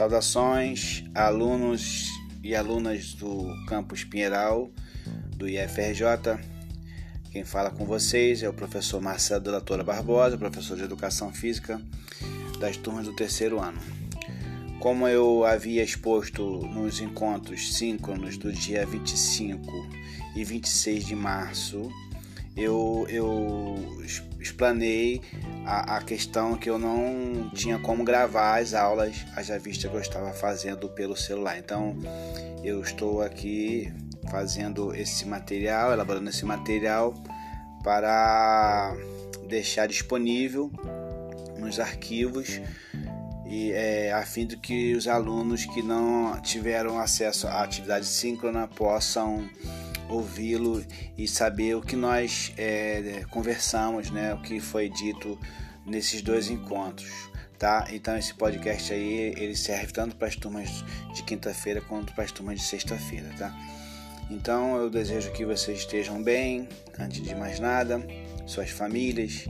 Saudações, alunos e alunas do campus Pinheiral do IFRJ. Quem fala com vocês é o professor Marcelo de Latora Barbosa, professor de Educação Física das turmas do terceiro ano. Como eu havia exposto nos encontros síncronos do dia 25 e 26 de março, eu, eu explanei a, a, questão que eu não tinha como gravar as aulas, haja vista que eu estava fazendo pelo celular. Então, eu estou aqui fazendo esse material, elaborando esse material para deixar disponível nos arquivos e é, a fim de que os alunos que não tiveram acesso à atividade síncrona possam ouvi-lo e saber o que nós é, conversamos, né, o que foi dito nesses dois encontros, tá? Então esse podcast aí ele serve tanto para as turmas de quinta-feira quanto para as turmas de sexta-feira, tá? Então eu desejo que vocês estejam bem, antes de mais nada, suas famílias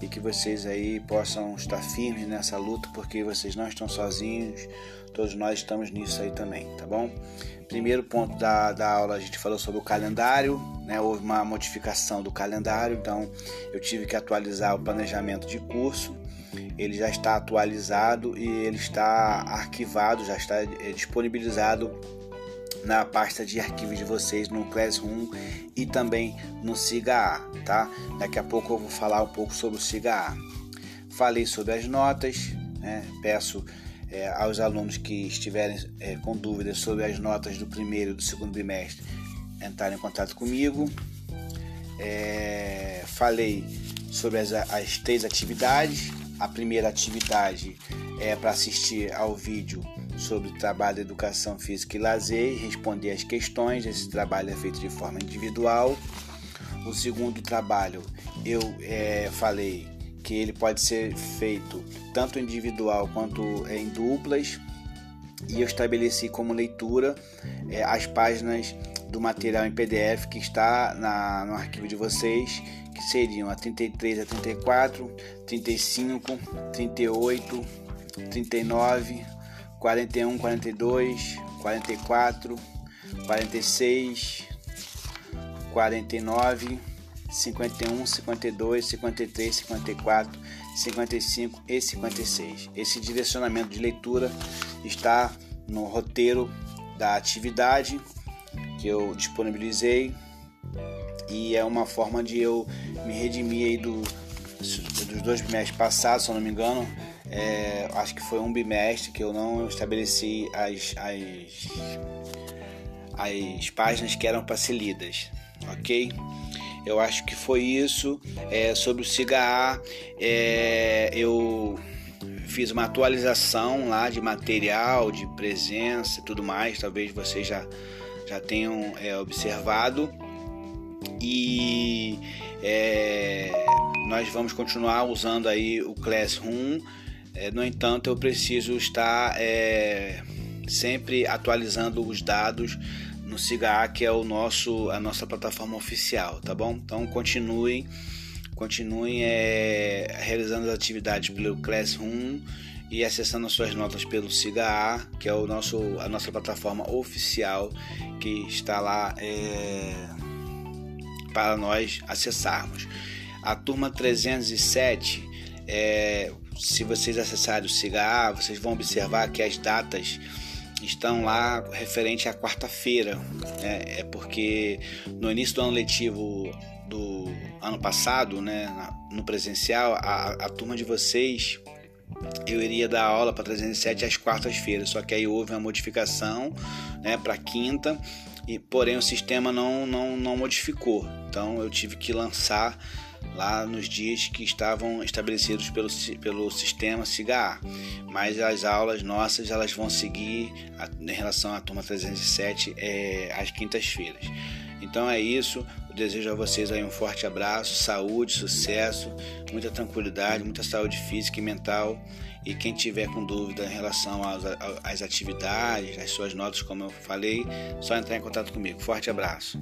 e que vocês aí possam estar firmes nessa luta, porque vocês não estão sozinhos, todos nós estamos nisso aí também, tá bom? Primeiro ponto da, da aula a gente falou sobre o calendário, né? houve uma modificação do calendário, então eu tive que atualizar o planejamento de curso. Ele já está atualizado e ele está arquivado, já está eh, disponibilizado na pasta de arquivos de vocês no Classroom e também no SIGA A, tá? Daqui a pouco eu vou falar um pouco sobre o SIGA A. Falei sobre as notas, né? Peço é, aos alunos que estiverem é, com dúvidas sobre as notas do primeiro e do segundo bimestre entrarem em contato comigo. É, falei sobre as, as três atividades. A primeira atividade é para assistir ao vídeo sobre o trabalho de educação física e lazer e responder as questões. Esse trabalho é feito de forma individual. O segundo trabalho eu é, falei que ele pode ser feito tanto individual quanto em duplas. E eu estabeleci como leitura é, as páginas do material em PDF que está na, no arquivo de vocês, que seriam a 33 a 34, 35, 38, 39, 41, 42, 44, 46, 49, 51, 52, 53, 54, 55 e 56. Esse direcionamento de leitura está no roteiro da atividade que eu disponibilizei e é uma forma de eu me redimir aí do, dos dois bimestres passados, se eu não me engano, é, acho que foi um bimestre que eu não estabeleci as, as, as páginas que eram para ser lidas, ok? Eu acho que foi isso. É, sobre o cigarro, é, eu fiz uma atualização lá de material, de presença e tudo mais. Talvez vocês já, já tenham é, observado. E é, nós vamos continuar usando aí o Classroom é, no entanto, eu preciso estar é, sempre atualizando os dados no SIGA, que é o nosso, a nossa plataforma oficial, tá bom? Então continuem, continuem é, realizando as atividades pelo Classroom e acessando as suas notas pelo SIGA, que é o nosso, a nossa plataforma oficial que está lá é, para nós acessarmos. A turma 307 é, se vocês acessarem o SIGA, vocês vão observar que as datas estão lá referente à quarta-feira. Né? É porque no início do ano letivo do ano passado, né, no presencial, a, a turma de vocês eu iria dar aula para 307 às quartas-feiras, só que aí houve uma modificação né, para quinta, e porém o sistema não, não, não modificou. Então eu tive que lançar lá nos dias que estavam estabelecidos pelo, pelo sistema SIGA. Mas as aulas nossas elas vão seguir a, em relação à turma 307 é, às quintas-feiras. Então é isso. Eu desejo a vocês aí um forte abraço, saúde, sucesso, muita tranquilidade, muita saúde física e mental. E quem tiver com dúvida em relação às, atividades, às suas notas, como eu falei, só entrar em contato comigo. Forte abraço.